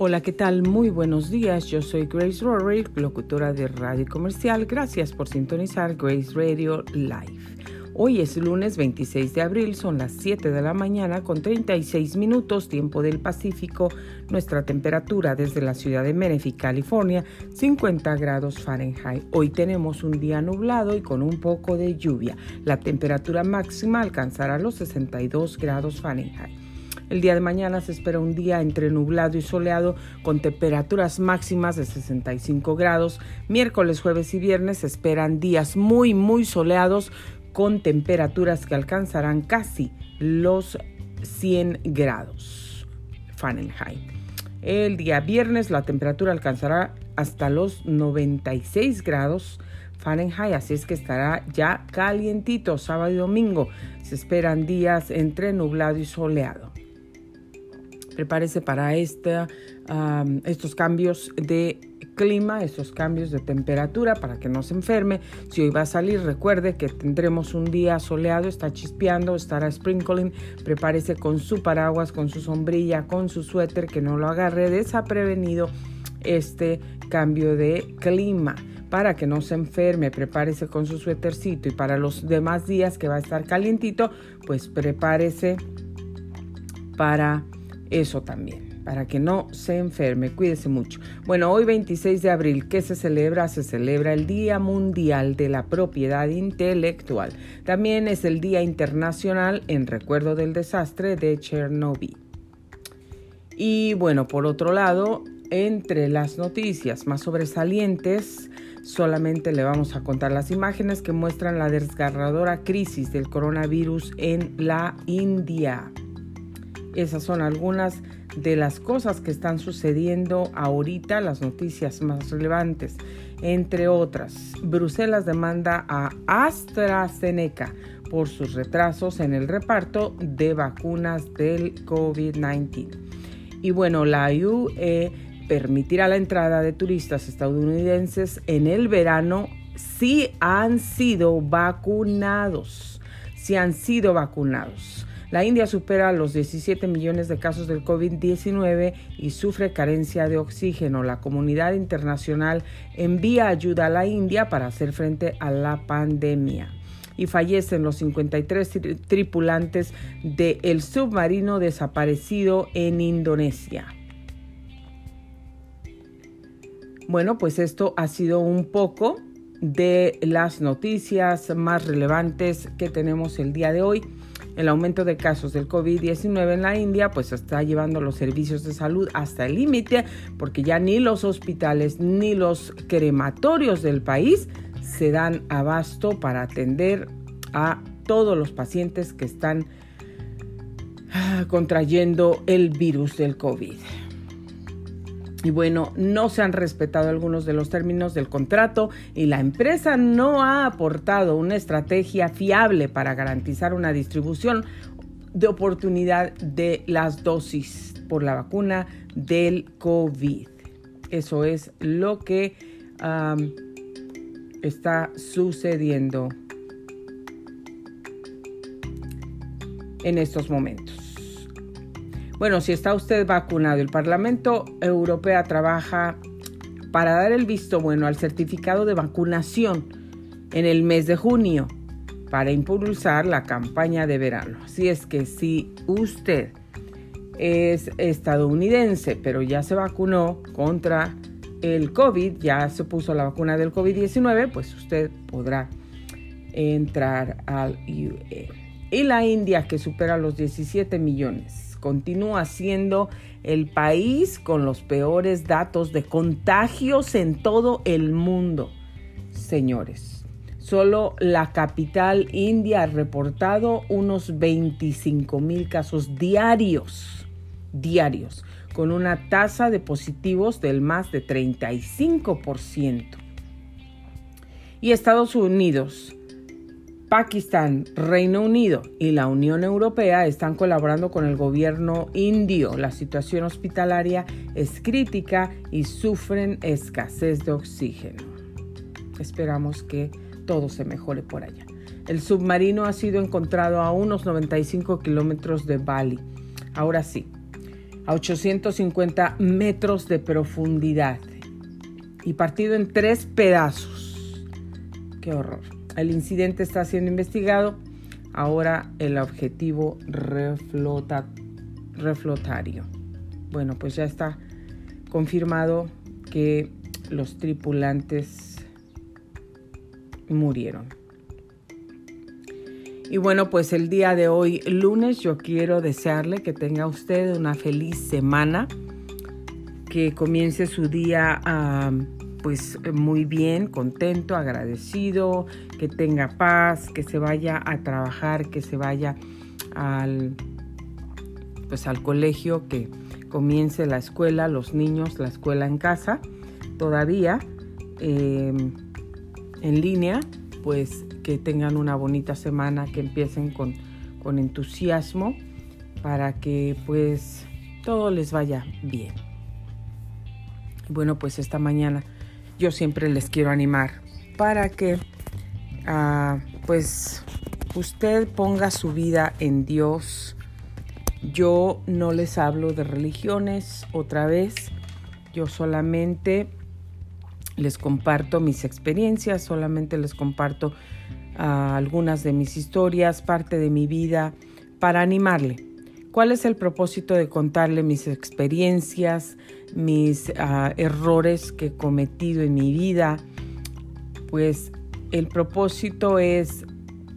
Hola, ¿qué tal? Muy buenos días. Yo soy Grace Rory, locutora de Radio Comercial. Gracias por sintonizar Grace Radio Live. Hoy es lunes 26 de abril, son las 7 de la mañana con 36 minutos tiempo del Pacífico. Nuestra temperatura desde la ciudad de Menifee, California, 50 grados Fahrenheit. Hoy tenemos un día nublado y con un poco de lluvia. La temperatura máxima alcanzará los 62 grados Fahrenheit. El día de mañana se espera un día entre nublado y soleado con temperaturas máximas de 65 grados. Miércoles, jueves y viernes se esperan días muy, muy soleados con temperaturas que alcanzarán casi los 100 grados Fahrenheit. El día viernes la temperatura alcanzará hasta los 96 grados Fahrenheit, así es que estará ya calientito sábado y domingo. Se esperan días entre nublado y soleado prepárese para estos cambios de clima, estos cambios de temperatura para que no se enferme. Si hoy va a salir, recuerde que tendremos un día soleado, está chispeando, estará sprinkling. Prepárese con su paraguas, con su sombrilla, con su suéter, que no lo agarre desaprevenido este cambio de clima para que no se enferme, prepárese con su suétercito y para los demás días que va a estar calientito, pues prepárese para eso también, para que no se enferme. Cuídese mucho. Bueno, hoy 26 de abril, ¿qué se celebra? Se celebra el Día Mundial de la Propiedad Intelectual. También es el Día Internacional en recuerdo del desastre de Chernobyl. Y bueno, por otro lado, entre las noticias más sobresalientes, solamente le vamos a contar las imágenes que muestran la desgarradora crisis del coronavirus en la India. Esas son algunas de las cosas que están sucediendo ahorita, las noticias más relevantes. Entre otras, Bruselas demanda a AstraZeneca por sus retrasos en el reparto de vacunas del COVID-19. Y bueno, la UE permitirá la entrada de turistas estadounidenses en el verano si han sido vacunados. Si han sido vacunados. La India supera los 17 millones de casos del COVID-19 y sufre carencia de oxígeno. La comunidad internacional envía ayuda a la India para hacer frente a la pandemia y fallecen los 53 tripulantes del submarino desaparecido en Indonesia. Bueno, pues esto ha sido un poco de las noticias más relevantes que tenemos el día de hoy. El aumento de casos del COVID-19 en la India pues está llevando los servicios de salud hasta el límite porque ya ni los hospitales ni los crematorios del país se dan abasto para atender a todos los pacientes que están ah, contrayendo el virus del COVID. Y bueno, no se han respetado algunos de los términos del contrato y la empresa no ha aportado una estrategia fiable para garantizar una distribución de oportunidad de las dosis por la vacuna del COVID. Eso es lo que está sucediendo en estos momentos. Bueno, si está usted vacunado, el Parlamento Europeo trabaja para dar el visto bueno al certificado de vacunación en el mes de junio para impulsar la campaña de verano. Así es que si usted es estadounidense, pero ya se vacunó contra el COVID, ya se puso la vacuna del COVID-19, pues usted podrá entrar al UE. Y la India, que supera los 17 millones continúa siendo el país con los peores datos de contagios en todo el mundo. Señores, solo la capital india ha reportado unos 25 mil casos diarios, diarios, con una tasa de positivos del más de 35%. Y Estados Unidos Pakistán, Reino Unido y la Unión Europea están colaborando con el gobierno indio. La situación hospitalaria es crítica y sufren escasez de oxígeno. Esperamos que todo se mejore por allá. El submarino ha sido encontrado a unos 95 kilómetros de Bali. Ahora sí, a 850 metros de profundidad y partido en tres pedazos. Qué horror. El incidente está siendo investigado. Ahora el objetivo reflota, reflotario. Bueno, pues ya está confirmado que los tripulantes murieron. Y bueno, pues el día de hoy, lunes, yo quiero desearle que tenga usted una feliz semana, que comience su día pues muy bien, contento, agradecido, que tenga paz, que se vaya a trabajar, que se vaya al pues al colegio, que comience la escuela, los niños, la escuela en casa, todavía em, en línea, pues que tengan una bonita semana, que empiecen con, con entusiasmo para que pues todo les vaya bien. Bueno, pues esta mañana yo siempre les quiero animar para que uh, pues usted ponga su vida en Dios. Yo no les hablo de religiones otra vez, yo solamente les comparto mis experiencias, solamente les comparto algunas de mis historias, parte de mi vida, para animarle. ¿Cuál es el propósito de contarle mis experiencias, mis ah, errores que he cometido en mi vida? Pues el propósito es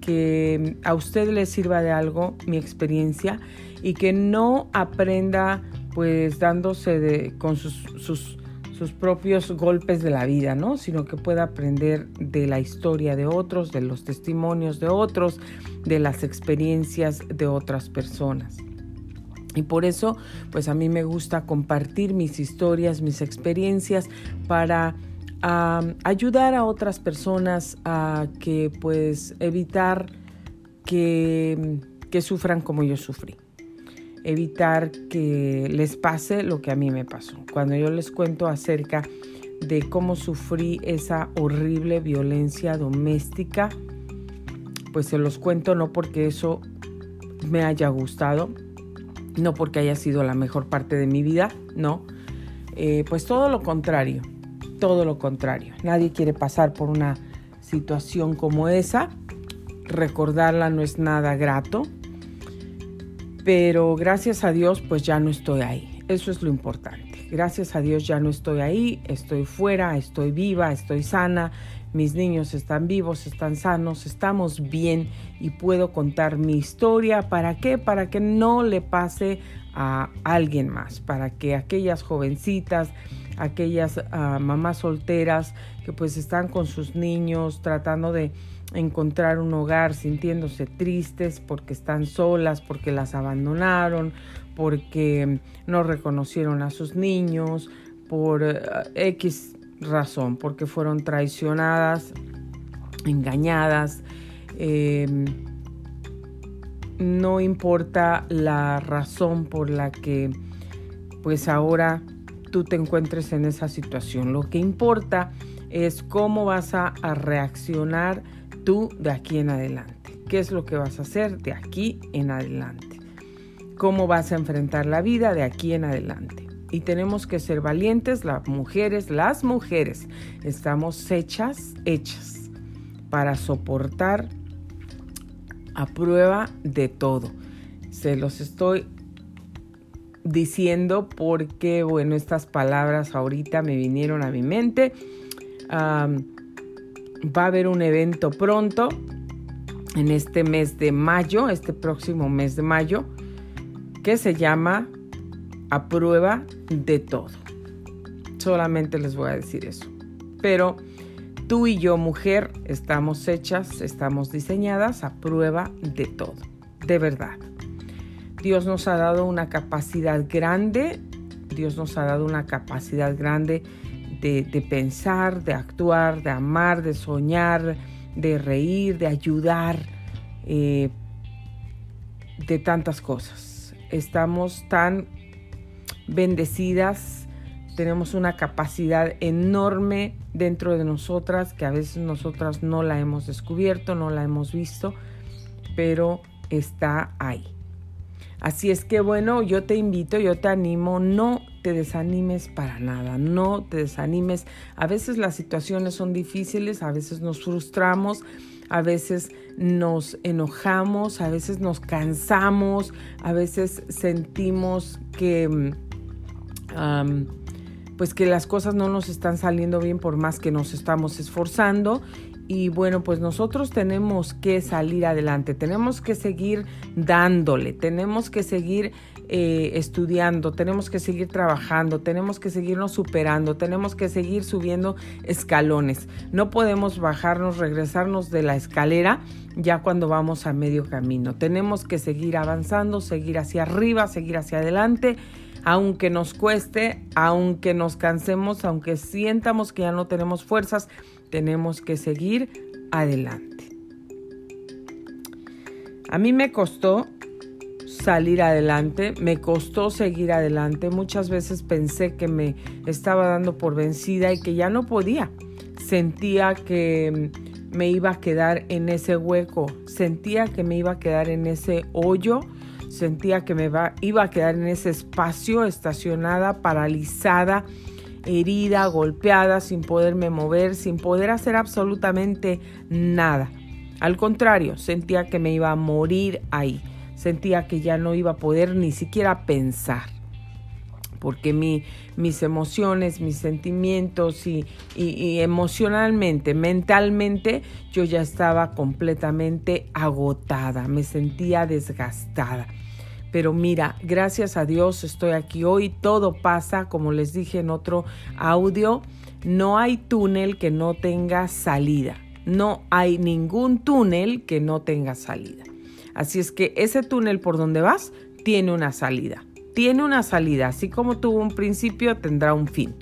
que a usted le sirva de algo mi experiencia y que no aprenda pues dándose de, con sus, sus sus propios golpes de la vida, ¿no? Sino que pueda aprender de la historia de otros, de los testimonios de otros, de las experiencias de otras personas. Y por eso, pues a mí me gusta compartir mis historias, mis experiencias para ayudar a otras personas a que pues evitar que, que sufran como yo sufrí evitar que les pase lo que a mí me pasó. Cuando yo les cuento acerca de cómo sufrí esa horrible violencia doméstica, pues se los cuento no porque eso me haya gustado, no porque haya sido la mejor parte de mi vida, no, eh, pues todo lo contrario, todo lo contrario. Nadie quiere pasar por una situación como esa, recordarla no es nada grato, pero gracias a Dios pues ya no estoy ahí. Eso es lo importante. Gracias a Dios ya no estoy ahí, estoy fuera, estoy viva, estoy sana, mis niños están vivos, están sanos, estamos bien y puedo contar mi historia. ¿Para qué? Para que no le pase a alguien más, para que aquellas jovencitas, aquellas ah, mamás solteras que pues están con sus niños tratando de encontrar un hogar sintiéndose tristes porque están solas, porque las abandonaron, porque no reconocieron a sus niños, por eh, X razón, porque fueron traicionadas, engañadas. Em, no importa la razón por la que pues ahora tú te encuentres en esa situación. Lo que importa es cómo vas a reaccionar tú de aquí en adelante. ¿Qué es lo que vas a hacer de aquí en adelante? ¿Cómo vas a enfrentar la vida de aquí en adelante? Y tenemos que ser valientes, las mujeres, las mujeres, estamos hechas, hechas para soportar a prueba de todo. Se los estoy diciendo porque, bueno, estas palabras ahorita me vinieron a mi mente va a haber un evento pronto en este mes de mayo, este próximo mes de mayo, que se llama A prueba de todo. Solamente les voy a decir eso. Pero tú y yo, mujer, estamos hechas, estamos diseñadas a prueba de todo. De verdad. Dios nos ha dado una capacidad grande, Dios nos ha dado una capacidad grande de, pensar, de actuar, de amar, de soñar, de reír, de ayudar, eh, de tantas cosas. Estamos tan bendecidas, tenemos una capacidad enorme dentro de nosotras que a veces nosotras no la hemos descubierto, no la hemos visto, pero está ahí. Así es que bueno, yo te invito, yo te animo, no te desanimes para nada, no te desanimes. A veces las situaciones son difíciles, a veces nos frustramos, a veces nos enojamos, a veces nos cansamos, a veces sentimos que, pues que las cosas no nos están saliendo bien por más que nos estamos esforzando y bueno, pues nosotros tenemos que salir adelante, tenemos que seguir dándole, tenemos que seguir eh, estudiando, tenemos que seguir trabajando, tenemos que seguirnos superando, tenemos que seguir subiendo escalones. No podemos bajarnos, regresarnos de la escalera ya cuando vamos a medio camino. Tenemos que seguir avanzando, seguir hacia arriba, seguir hacia adelante aunque nos cueste, aunque nos cansemos, aunque sientamos que ya no tenemos fuerzas, tenemos que seguir adelante. A mí me costó salir adelante, me costó seguir adelante. Muchas veces pensé que me estaba dando por vencida y que ya no podía. Sentía que me iba a quedar en ese hueco, sentía que me iba a quedar en ese hoyo, sentía que me iba a quedar en ese espacio estacionada, paralizada herida, golpeada, sin poderme mover, sin poder hacer absolutamente nada. Al contrario, sentía que me iba a morir ahí, sentía que ya no iba a poder ni siquiera pensar, porque mis emociones, mis sentimientos y, y emocionalmente, mentalmente, yo ya estaba completamente agotada, me sentía desgastada. Pero mira, gracias a Dios estoy aquí hoy, todo pasa, como les dije en otro audio, no hay túnel que no tenga salida, no hay ningún túnel que no tenga salida. Así es que ese túnel por donde vas tiene una salida, tiene una salida, así como tuvo un principio, tendrá un fin.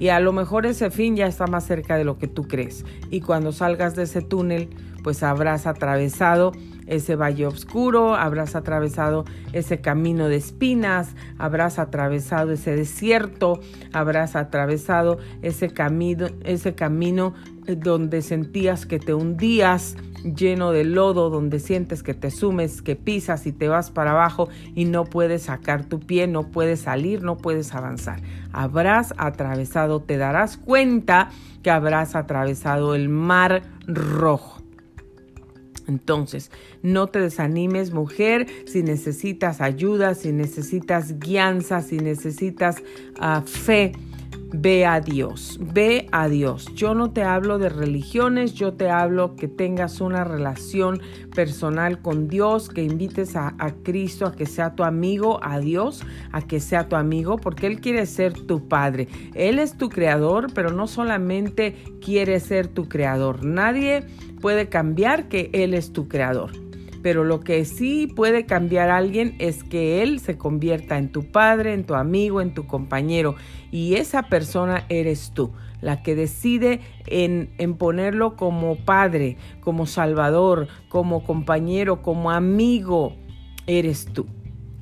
Y a lo mejor ese fin ya está más cerca de lo que tú crees. Y cuando salgas de ese túnel, pues habrás atravesado ese valle oscuro, habrás atravesado ese camino de espinas, habrás atravesado ese desierto, habrás atravesado ese camino, ese camino eh, donde sentías que te hundías lleno de lodo, donde sientes que te sumes, que pisas y te vas para abajo y no puedes sacar tu pie, no puedes salir, no puedes avanzar. Habrás atravesado, te darás cuenta que habrás atravesado el mar rojo. Entonces, no te desanimes, mujer, si necesitas ayuda, si necesitas guianza, si necesitas ah, fe Ve a Dios, ve a Dios. Yo no te hablo de religiones, yo te hablo que tengas una relación personal con Dios, que invites a, Cristo a que sea tu amigo, a Dios, a que sea tu amigo, porque Él quiere ser tu Padre. Él es tu creador, pero no solamente quiere ser tu creador. Nadie puede cambiar que Él es tu creador pero lo que sí puede cambiar a alguien es que él se convierta en tu padre, en tu amigo, en tu compañero. Y esa persona eres tú, la que decide en, en ponerlo como padre, como salvador, como compañero, como amigo. Eres tú.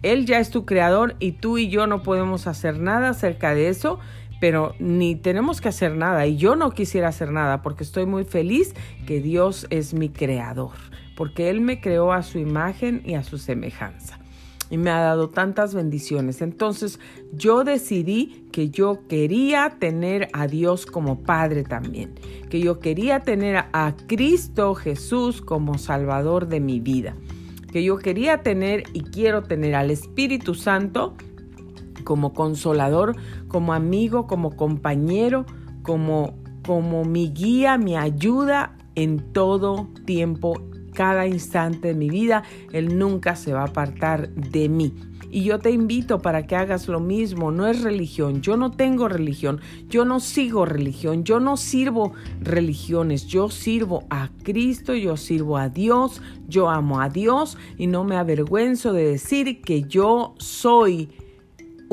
Él ya es tu creador y tú y yo no podemos hacer nada acerca de eso, pero ni tenemos que hacer nada. Y yo no quisiera hacer nada porque estoy muy feliz que Dios es mi creador porque Él me creó a su imagen y a su semejanza. Y me ha dado tantas bendiciones. Entonces yo decidí que yo quería tener a Dios como Padre también. Que yo quería tener a Cristo Jesús como Salvador de mi vida. Que yo quería tener y quiero tener al Espíritu Santo como consolador, como amigo, como compañero, como, como mi guía, mi ayuda en todo tiempo cada instante de mi vida. Él nunca se va a apartar de mí. Y yo te invito para que hagas lo mismo. No es religión. Yo no tengo religión. Yo no sigo religión. Yo no sirvo religiones. Yo sirvo a Cristo. Yo sirvo a Dios. Yo amo a Dios. Y no me avergüenzo de decir que yo soy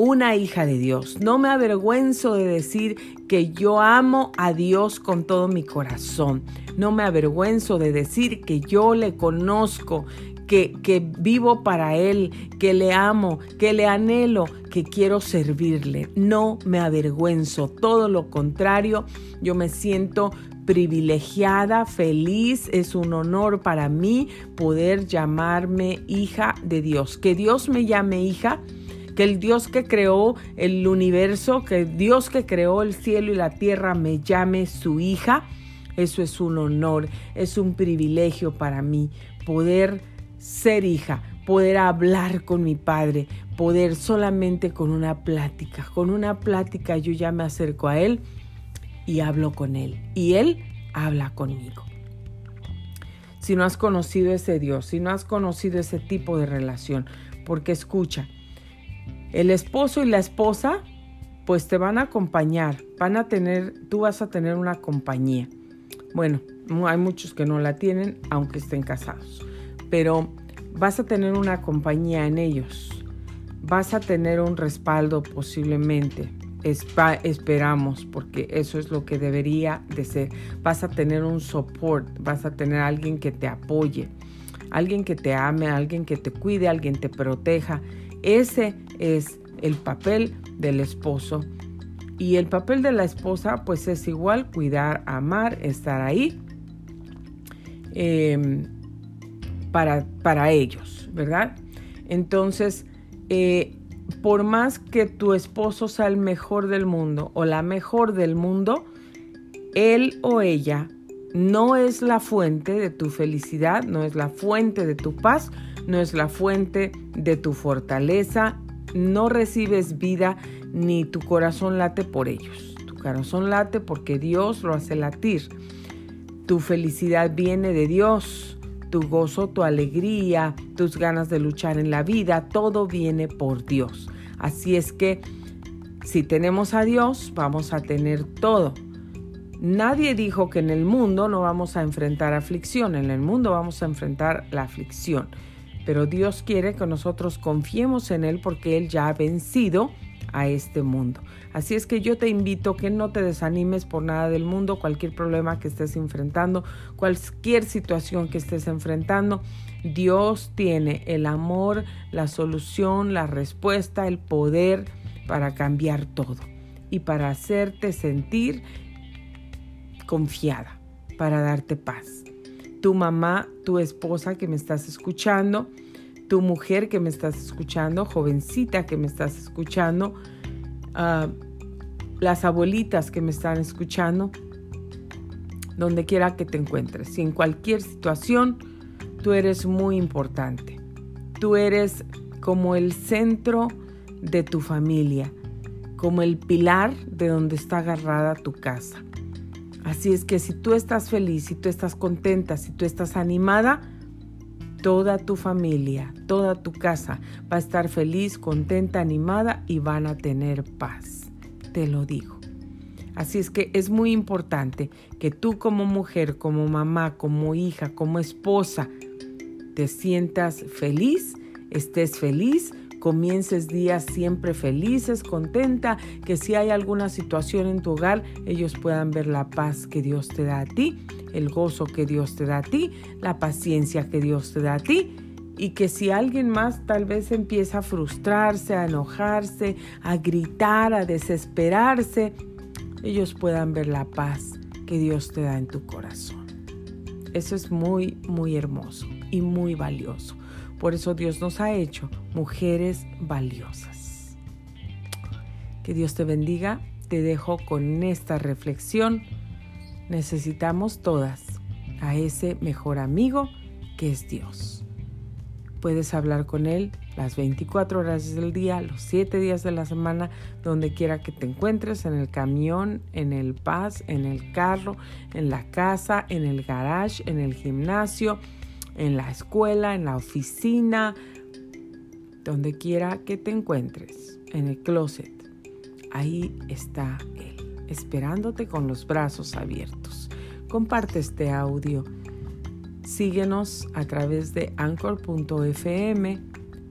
una hija de Dios. No me avergüenzo de decir que yo amo a Dios con todo mi corazón. No me avergüenzo de decir que yo le conozco, que, que, vivo para Él, que le amo, que le anhelo, que quiero servirle. No me avergüenzo, todo lo contrario, yo me siento privilegiada, feliz, es un honor para mí poder llamarme hija de Dios. Que Dios me llame hija, que el Dios que creó el universo, que Dios que creó el cielo y la tierra me llame su hija. Eso es un honor, es un privilegio para mí poder ser hija, poder hablar con mi padre, poder solamente con una plática. Con una plática yo ya me acerco a él y hablo con Él. Y Él habla conmigo. Si no has conocido ese Dios, si no has conocido ese tipo de relación, porque escucha, el esposo y la esposa, pues te van a acompañar, van a tener, tú vas a tener una compañía. Bueno, hay muchos que no la tienen, aunque estén casados, pero vas a tener una compañía en ellos, vas a tener un respaldo posiblemente, esperamos, porque eso es lo que debería de ser. Vas a tener un support, vas a tener alguien que te apoye, alguien que te ame, alguien que te cuide, alguien te proteja. Ese es el papel del esposo. Y el papel de la esposa, pues es igual, cuidar, amar, estar ahí em, para, para ellos, ¿verdad? Entonces, eh, por más que tu esposo sea el mejor del mundo o la mejor del mundo, él o ella no es la fuente de tu felicidad, no es la fuente de tu paz, no es la fuente de tu fortaleza, no recibes vida ni tu corazón late por ellos. Tu corazón late porque Dios lo hace latir. Tu felicidad viene de Dios tu gozo, tu alegría, tus ganas de luchar en la vida, todo viene por Dios. Así es que si tenemos a Dios, vamos a tener todo. Nadie dijo que en el mundo no vamos a enfrentar aflicción, en el mundo vamos a enfrentar la aflicción. Pero Dios quiere que nosotros confiemos en Él porque Él ya ha vencido a este mundo. Así es que yo te invito que no te desanimes por nada del mundo, cualquier problema que estés enfrentando, cualquier situación que estés enfrentando. Dios tiene el amor, la solución, la respuesta, el poder para cambiar todo y para hacerte sentir confiada, para darte paz. Tu mamá, tu esposa que me estás escuchando, tu mujer que me estás escuchando, jovencita que me estás escuchando, ah, las abuelitas que me están escuchando, donde quiera que te encuentres. Y en cualquier situación, tú eres muy importante. Tú eres como el centro de tu familia, como el pilar de donde está agarrada tu casa. Así es que si tú estás feliz, si tú estás contenta, si tú estás animada, toda tu familia, toda tu casa va a estar feliz, contenta, animada y van a tener paz. Te lo digo. Así es que es muy importante que tú como mujer, como mamá, como hija, como esposa, te sientas feliz, estés feliz, comiences días siempre felices, contenta, que si hay alguna situación en tu hogar, ellos puedan ver la paz que Dios te da a ti el gozo que Dios te da a ti, la paciencia que Dios te da a ti y que si alguien más tal vez empieza a frustrarse, a enojarse, a gritar, a desesperarse, ellos puedan ver la paz que Dios te da en tu corazón. Eso es muy, muy hermoso y muy valioso. Por eso Dios nos ha hecho mujeres valiosas. Que Dios te bendiga. Te dejo con esta reflexión necesitamos todas a ese mejor amigo que es Dios. Puedes hablar con Él las 24 horas del día, los 7 días de la semana, donde quiera que te encuentres, en el camión, en el bus, en el carro, en la casa, en el garage, en el gimnasio, en la escuela, en la oficina, donde quiera que te encuentres, en el closet. Ahí está Él esperándote con los brazos abiertos. Comparte este audio. Síguenos a través de anchor.fm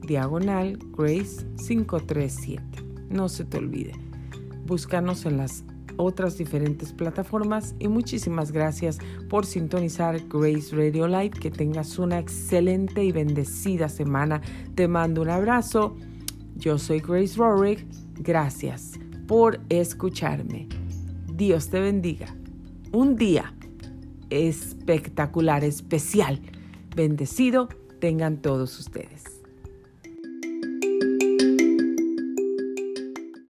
diagonal Grace 537. No se te olvide. Búscanos en las otras diferentes plataformas y muchísimas gracias por sintonizar Grace Radio Live. Que tengas una excelente y bendecida semana. Te mando un abrazo. Yo soy Grace Rorick. Gracias por escucharme. Dios te bendiga. Un día espectacular, especial, bendecido tengan todos ustedes.